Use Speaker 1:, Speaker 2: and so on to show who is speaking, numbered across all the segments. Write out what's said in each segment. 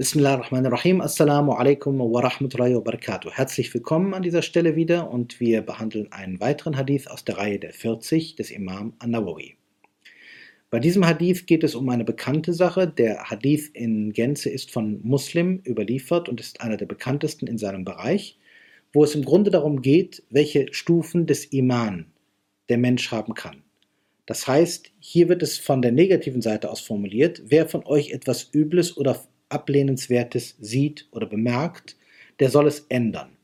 Speaker 1: Bismillahirrahmanirrahim. Assalamu alaikum wa rahmatullahi wa barakatuh. Herzlich willkommen an dieser Stelle wieder und wir behandeln einen weiteren Hadith aus der Reihe der 40 des Imam An-Nawawi. Bei diesem Hadith geht es um eine bekannte Sache. Der Hadith in Gänze ist von Muslim überliefert und ist einer der bekanntesten in seinem Bereich, wo es im Grunde darum geht, welche Stufen des Iman der Mensch haben kann. Das heißt, hier wird es von der negativen Seite aus formuliert, wer von euch etwas Übles oder Ablehnenswertes sieht oder bemerkt, der soll es ändern.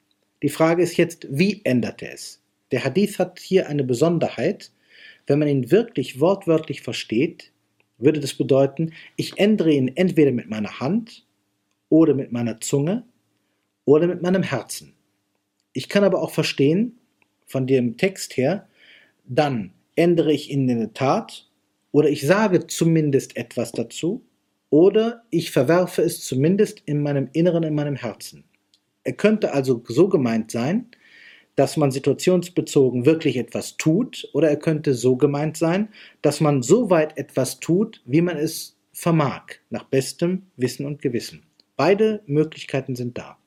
Speaker 1: Die Frage ist jetzt, wie ändert er es? Der Hadith hat hier eine Besonderheit. Wenn man ihn wirklich wortwörtlich versteht, würde das bedeuten, ich ändere ihn entweder mit meiner Hand oder mit meiner Zunge oder mit meinem Herzen. Ich kann aber auch verstehen, von dem Text her, dann ändere ich ihn in der Tat oder ich sage zumindest etwas dazu oder ich verwerfe es zumindest in meinem Inneren, in meinem Herzen. Er könnte also so gemeint sein, dass man situationsbezogen wirklich etwas tut, oder er könnte so gemeint sein, dass man so weit etwas tut, wie man es vermag, nach bestem Wissen und Gewissen. Beide Möglichkeiten sind da.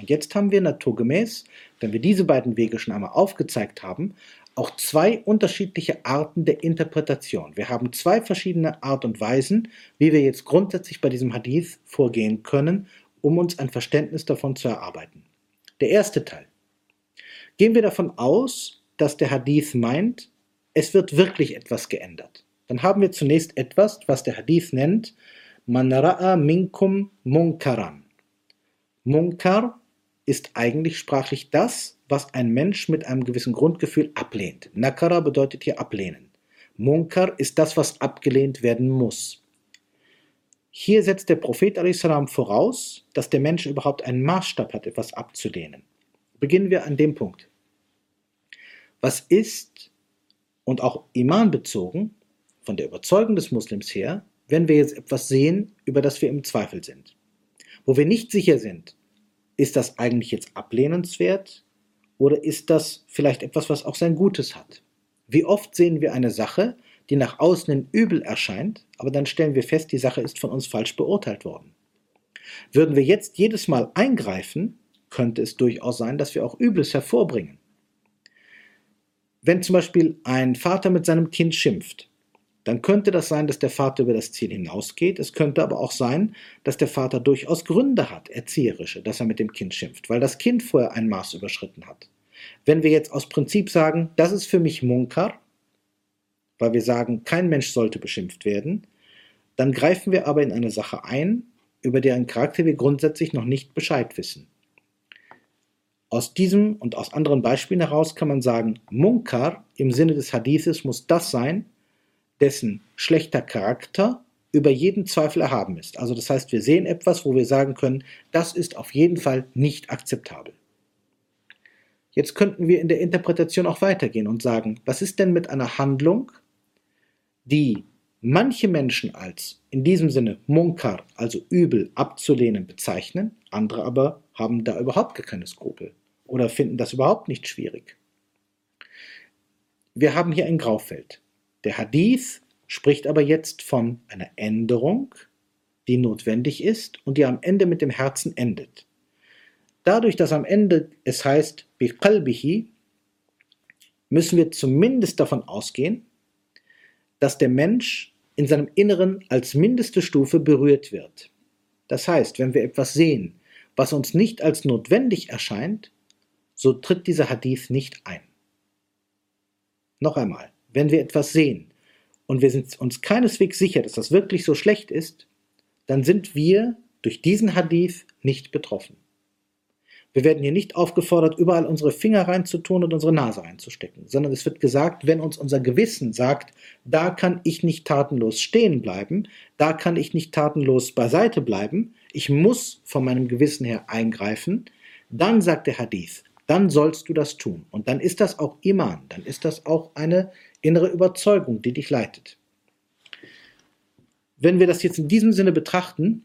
Speaker 1: Und jetzt haben wir naturgemäß, wenn wir diese beiden Wege schon einmal aufgezeigt haben, auch zwei unterschiedliche Arten der Interpretation. Wir haben zwei verschiedene Art und Weisen, wie wir jetzt grundsätzlich bei diesem Hadith vorgehen können, um uns ein Verständnis davon zu erarbeiten. Der erste Teil. Gehen wir davon aus, dass der Hadith meint, es wird wirklich etwas geändert. Dann haben wir zunächst etwas, was der Hadith nennt, Man ra'a minkum munkaran. Munkar ist eigentlich sprachlich das, was ein Mensch mit einem gewissen Grundgefühl ablehnt. Nakara bedeutet hier ablehnen. Munkar ist das, was abgelehnt werden muss. Hier setzt der Prophet voraus, dass der Mensch überhaupt einen Maßstab hat, etwas abzulehnen. Beginnen wir an dem Punkt. Was ist und auch Iman bezogen, von der Überzeugung des Muslims her, wenn wir jetzt etwas sehen, über das wir im Zweifel sind? Wo wir nicht sicher sind, ist das eigentlich jetzt ablehnenswert oder ist das vielleicht etwas, was auch sein Gutes hat? Wie oft sehen wir eine Sache, die nach außen in übel erscheint, aber dann stellen wir fest, die Sache ist von uns falsch beurteilt worden. Würden wir jetzt jedes Mal eingreifen, könnte es durchaus sein, dass wir auch Übles hervorbringen. Wenn zum Beispiel ein Vater mit seinem Kind schimpft, dann könnte das sein, dass der Vater über das Ziel hinausgeht. Es könnte aber auch sein, dass der Vater durchaus Gründe hat, erzieherische, dass er mit dem Kind schimpft, weil das Kind vorher ein Maß überschritten hat. Wenn wir jetzt aus Prinzip sagen, das ist für mich Munkar, weil wir sagen, kein Mensch sollte beschimpft werden, dann greifen wir aber in eine Sache ein, über deren Charakter wir grundsätzlich noch nicht Bescheid wissen. Aus diesem und aus anderen Beispielen heraus kann man sagen, Munkar im Sinne des Hadithes muss das sein, dessen schlechter Charakter über jeden Zweifel erhaben ist. Also das heißt, wir sehen etwas, wo wir sagen können, das ist auf jeden Fall nicht akzeptabel. Jetzt könnten wir in der Interpretation auch weitergehen und sagen, was ist denn mit einer Handlung, die manche Menschen als in diesem Sinne Munkar, also übel abzulehnen, bezeichnen, andere aber haben da überhaupt keine Skrupel oder finden das überhaupt nicht schwierig. Wir haben hier ein Graufeld. Der Hadith spricht aber jetzt von einer Änderung, die notwendig ist und die am Ende mit dem Herzen endet. Dadurch, dass am Ende es heißt, biqalbihi, müssen wir zumindest davon ausgehen, dass der Mensch in seinem Inneren als mindeste Stufe berührt wird. Das heißt, wenn wir etwas sehen, was uns nicht als notwendig erscheint, so tritt dieser Hadith nicht ein. Noch einmal, wenn wir etwas sehen und wir sind uns keineswegs sicher, dass das wirklich so schlecht ist, dann sind wir durch diesen Hadith nicht betroffen. Wir werden hier nicht aufgefordert, überall unsere Finger reinzutun und unsere Nase reinzustecken, sondern es wird gesagt, wenn uns unser Gewissen sagt, da kann ich nicht tatenlos stehen bleiben, da kann ich nicht tatenlos beiseite bleiben, ich muss von meinem Gewissen her eingreifen, dann sagt der Hadith, dann sollst du das tun. Und dann ist das auch Iman, dann ist das auch eine innere Überzeugung, die dich leitet. Wenn wir das jetzt in diesem Sinne betrachten,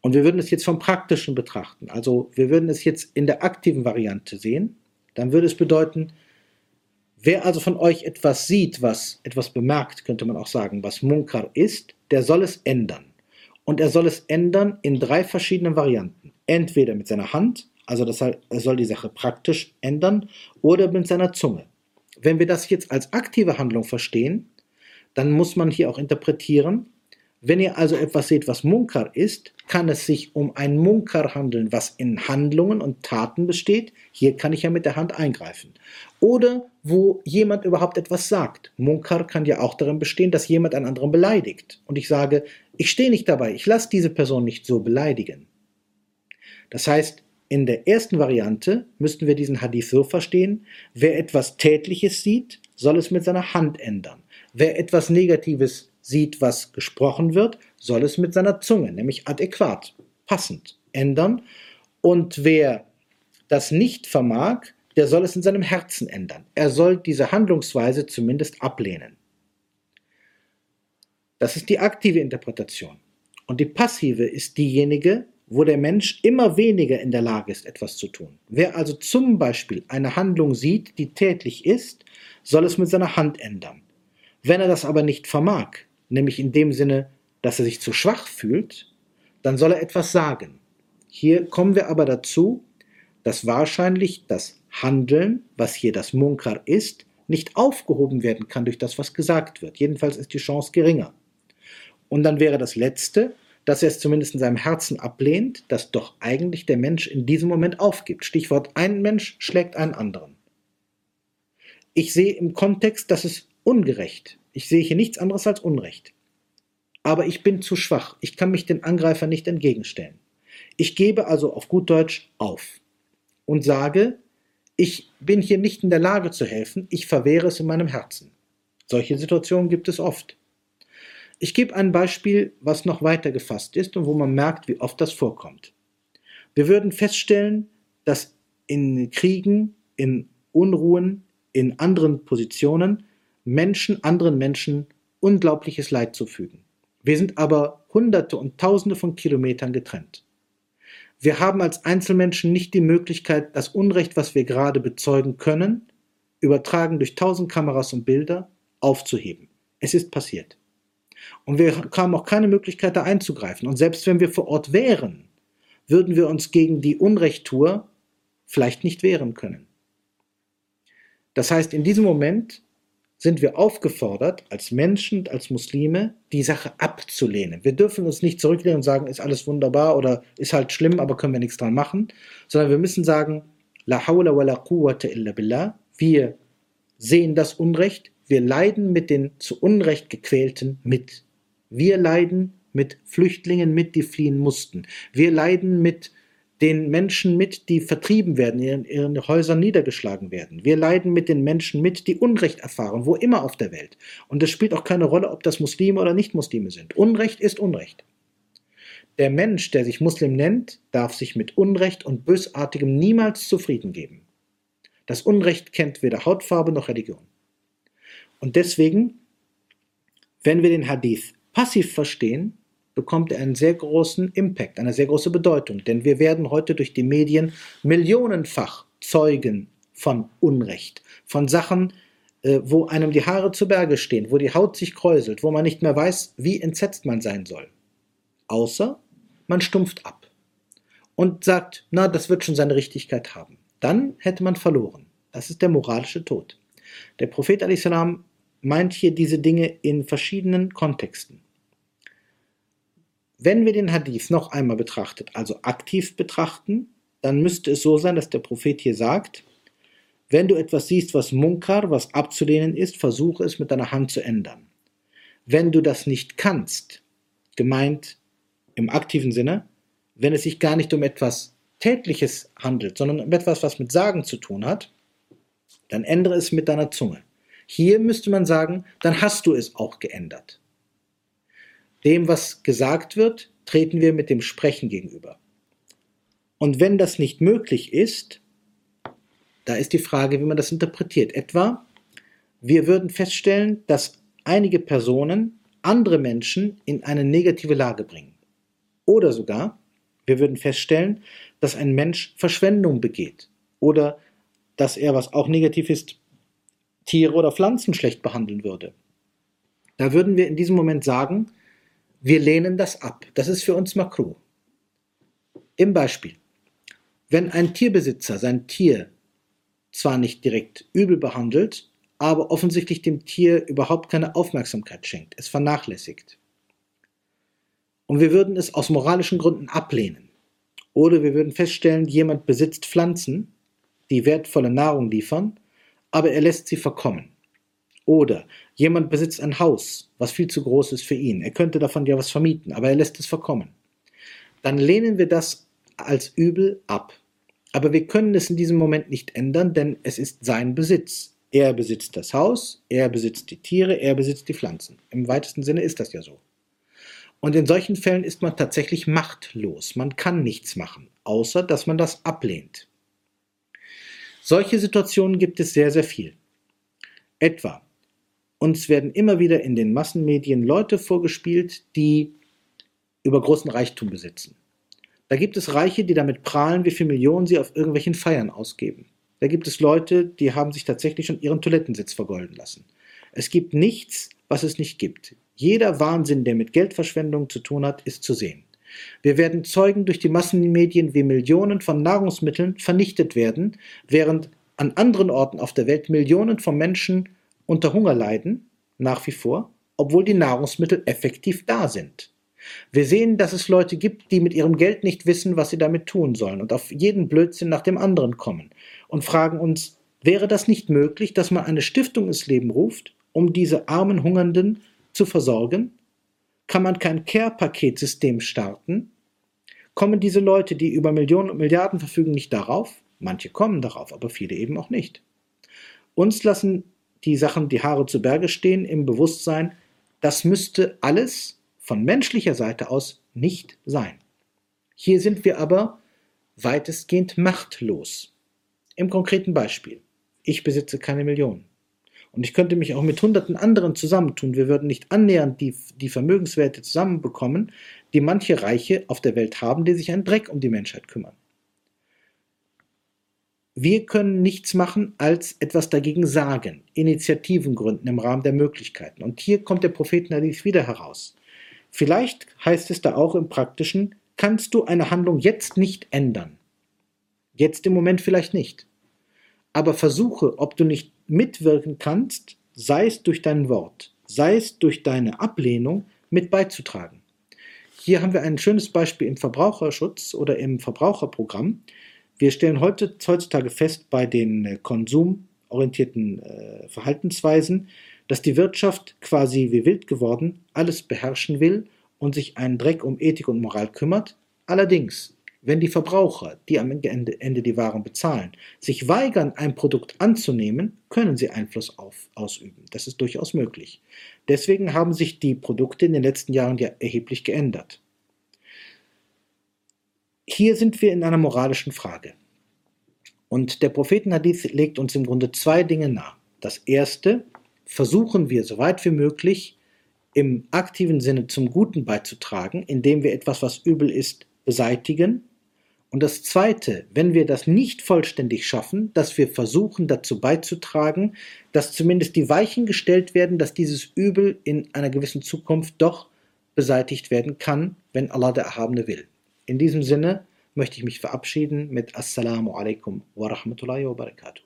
Speaker 1: und wir würden es jetzt vom Praktischen betrachten, also wir würden es jetzt in der aktiven Variante sehen, dann würde es bedeuten, wer also von euch etwas sieht, was etwas bemerkt, könnte man auch sagen, was Munkar ist, der soll es ändern. und er soll es ändern in drei verschiedenen Varianten. Entweder mit seiner Hand, also das er soll die Sache praktisch ändern, oder mit seiner Zunge. Wenn wir das jetzt als aktive Handlung verstehen, dann muss man hier auch interpretieren, wenn ihr also etwas seht, was Munkar ist, kann es sich um ein Munkar handeln, was in Handlungen und Taten besteht. Hier kann ich ja mit der Hand eingreifen. Oder wo jemand überhaupt etwas sagt. Munkar kann ja auch darin bestehen, dass jemand einen anderen beleidigt. Und ich sage, ich stehe nicht dabei, ich lasse diese Person nicht so beleidigen. Das heißt, in der ersten Variante müssten wir diesen Hadith so verstehen, wer etwas Tätliches sieht, soll es mit seiner Hand ändern. Wer etwas Negatives sieht, was gesprochen wird, soll es mit seiner Zunge, nämlich adäquat, passend, ändern. Und wer das nicht vermag, der soll es in seinem Herzen ändern. Er soll diese Handlungsweise zumindest ablehnen. Das ist die aktive Interpretation. Und die passive ist diejenige, wo der Mensch immer weniger in der Lage ist, etwas zu tun. Wer also zum Beispiel eine Handlung sieht, die tätlich ist, soll es mit seiner Hand ändern. Wenn er das aber nicht vermag, nämlich in dem Sinne, dass er sich zu schwach fühlt, dann soll er etwas sagen. Hier kommen wir aber dazu, dass wahrscheinlich das Handeln, was hier das Munkar ist, nicht aufgehoben werden kann durch das, was gesagt wird. Jedenfalls ist die Chance geringer. Und dann wäre das Letzte, dass er es zumindest in seinem Herzen ablehnt, dass doch eigentlich der Mensch in diesem Moment aufgibt. Stichwort, ein Mensch schlägt einen anderen. Ich sehe im Kontext, dass es ungerecht. Ich sehe hier nichts anderes als Unrecht. Aber ich bin zu schwach. Ich kann mich den Angreifer nicht entgegenstellen. Ich gebe also auf gut Deutsch auf und sage, ich bin hier nicht in der Lage zu helfen, ich verwehre es in meinem Herzen. Solche Situationen gibt es oft. Ich gebe ein Beispiel, was noch weiter gefasst ist und wo man merkt, wie oft das vorkommt. Wir würden feststellen, dass in Kriegen, in Unruhen, in anderen Positionen Menschen anderen Menschen unglaubliches Leid zufügen. Wir sind aber Hunderte und Tausende von Kilometern getrennt. Wir haben als Einzelmenschen nicht die Möglichkeit, das Unrecht, was wir gerade bezeugen können, übertragen durch tausend Kameras und Bilder, aufzuheben. Es ist passiert. Und wir haben auch keine Möglichkeit, da einzugreifen. Und selbst wenn wir vor Ort wären, würden wir uns gegen die Unrechttour vielleicht nicht wehren können. Das heißt, in diesem Moment sind wir aufgefordert, als Menschen als Muslime, die Sache abzulehnen. Wir dürfen uns nicht zurücklehnen und sagen, ist alles wunderbar oder ist halt schlimm, aber können wir nichts dran machen, sondern wir müssen sagen, La hawla wa la quwwata illa billah. Wir sehen das Unrecht, wir leiden mit den zu Unrecht gequälten mit. Wir leiden mit Flüchtlingen mit, die fliehen mussten. Wir leiden mit den Menschen mit, die vertrieben werden, in ihren Häusern niedergeschlagen werden. Wir leiden mit den Menschen mit, die Unrecht erfahren, wo immer auf der Welt. Und es spielt auch keine Rolle, ob das Muslime oder Nicht-Muslime sind. Unrecht ist Unrecht. Der Mensch, der sich Muslim nennt, darf sich mit Unrecht und Bösartigem niemals zufrieden geben. Das Unrecht kennt weder Hautfarbe noch Religion. Und deswegen, wenn wir den Hadith passiv verstehen, bekommt er einen sehr großen Impact, eine sehr große Bedeutung. Denn wir werden heute durch die Medien millionenfach Zeugen von Unrecht, von Sachen, äh, wo einem die Haare zu Berge stehen, wo die Haut sich kräuselt, wo man nicht mehr weiß, wie entsetzt man sein soll. Außer man stumpft ab und sagt, na, das wird schon seine Richtigkeit haben. Dann hätte man verloren. Das ist der moralische Tod. Der Prophet salam meint hier diese Dinge in verschiedenen Kontexten. Wenn wir den Hadith noch einmal betrachtet, also aktiv betrachten, dann müsste es so sein, dass der Prophet hier sagt, wenn du etwas siehst, was Munkar, was abzulehnen ist, versuche es mit deiner Hand zu ändern. Wenn du das nicht kannst, gemeint im aktiven Sinne, wenn es sich gar nicht um etwas Tätliches handelt, sondern um etwas, was mit Sagen zu tun hat, dann ändere es mit deiner Zunge. Hier müsste man sagen, dann hast du es auch geändert. Dem, was gesagt wird, treten wir mit dem Sprechen gegenüber. Und wenn das nicht möglich ist, da ist die Frage, wie man das interpretiert. Etwa, wir würden feststellen, dass einige Personen andere Menschen in eine negative Lage bringen. Oder sogar, wir würden feststellen, dass ein Mensch Verschwendung begeht. Oder dass er, was auch negativ ist, Tiere oder Pflanzen schlecht behandeln würde. Da würden wir in diesem Moment sagen, wir lehnen das ab. Das ist für uns makruh. Im Beispiel. Wenn ein Tierbesitzer sein Tier zwar nicht direkt übel behandelt, aber offensichtlich dem Tier überhaupt keine Aufmerksamkeit schenkt, es vernachlässigt. Und wir würden es aus moralischen Gründen ablehnen. Oder wir würden feststellen, jemand besitzt Pflanzen, die wertvolle Nahrung liefern, aber er lässt sie verkommen. Oder jemand besitzt ein Haus, was viel zu groß ist für ihn. Er könnte davon ja was vermieten, aber er lässt es verkommen. Dann lehnen wir das als Übel ab. Aber wir können es in diesem Moment nicht ändern, denn es ist sein Besitz. Er besitzt das Haus, er besitzt die Tiere, er besitzt die Pflanzen. Im weitesten Sinne ist das ja so. Und in solchen Fällen ist man tatsächlich machtlos. Man kann nichts machen, außer dass man das ablehnt. Solche Situationen gibt es sehr, sehr viel. Etwa, uns werden immer wieder in den Massenmedien Leute vorgespielt, die über großen Reichtum besitzen. Da gibt es Reiche, die damit prahlen, wie viele Millionen sie auf irgendwelchen Feiern ausgeben. Da gibt es Leute, die haben sich tatsächlich schon ihren Toilettensitz vergolden lassen. Es gibt nichts, was es nicht gibt. Jeder Wahnsinn, der mit Geldverschwendung zu tun hat, ist zu sehen. Wir werden Zeugen durch die Massenmedien, wie Millionen von Nahrungsmitteln vernichtet werden, während an anderen Orten auf der Welt Millionen von Menschen unter Hunger leiden, nach wie vor, obwohl die Nahrungsmittel effektiv da sind. Wir sehen, dass es Leute gibt, die mit ihrem Geld nicht wissen, was sie damit tun sollen und auf jeden Blödsinn nach dem anderen kommen und fragen uns, wäre das nicht möglich, dass man eine Stiftung ins Leben ruft, um diese armen Hungernden zu versorgen? Kann man kein Care-Paketsystem starten? Kommen diese Leute, die über Millionen und Milliarden verfügen, nicht darauf? Manche kommen darauf, aber viele eben auch nicht. Uns lassen die Sachen die Haare zu Berge stehen im Bewusstsein, das müsste alles von menschlicher Seite aus nicht sein. Hier sind wir aber weitestgehend machtlos. Im konkreten Beispiel. Ich besitze keine Millionen. Und ich könnte mich auch mit hunderten anderen zusammentun. Wir würden nicht annähernd die, die Vermögenswerte zusammenbekommen, die manche Reiche auf der Welt haben, die sich einen Dreck um die Menschheit kümmern. Wir können nichts machen, als etwas dagegen sagen, Initiativen gründen im Rahmen der Möglichkeiten. Und hier kommt der Prophet Hadith wieder heraus. Vielleicht heißt es da auch im Praktischen, kannst du eine Handlung jetzt nicht ändern. Jetzt im Moment vielleicht nicht. Aber versuche, ob du nicht mitwirken kannst, sei es durch dein Wort, sei es durch deine Ablehnung, mit beizutragen. Hier haben wir ein schönes Beispiel im Verbraucherschutz oder im Verbraucherprogramm. Wir stellen heutzutage fest bei den äh, konsumorientierten äh, Verhaltensweisen, dass die Wirtschaft quasi wie wild geworden alles beherrschen will und sich einen Dreck um Ethik und Moral kümmert. Allerdings, wenn die Verbraucher, die am Ende, Ende die Waren bezahlen, sich weigern, ein Produkt anzunehmen, können sie Einfluss auf, ausüben. Das ist durchaus möglich. Deswegen haben sich die Produkte in den letzten Jahren ja erheblich geändert. Hier sind wir in einer moralischen Frage. Und der Prophetenhadith legt uns im Grunde zwei Dinge nahe. Das erste, versuchen wir, so weit wie möglich, im aktiven Sinne zum Guten beizutragen, indem wir etwas, was übel ist, beseitigen. Und das Zweite, wenn wir das nicht vollständig schaffen, dass wir versuchen dazu beizutragen, dass zumindest die Weichen gestellt werden, dass dieses Übel in einer gewissen Zukunft doch beseitigt werden kann, wenn Allah der Erhabene will. In diesem Sinne möchte ich mich verabschieden mit Assalamu alaikum wa rahmatullahi wa barakatuh.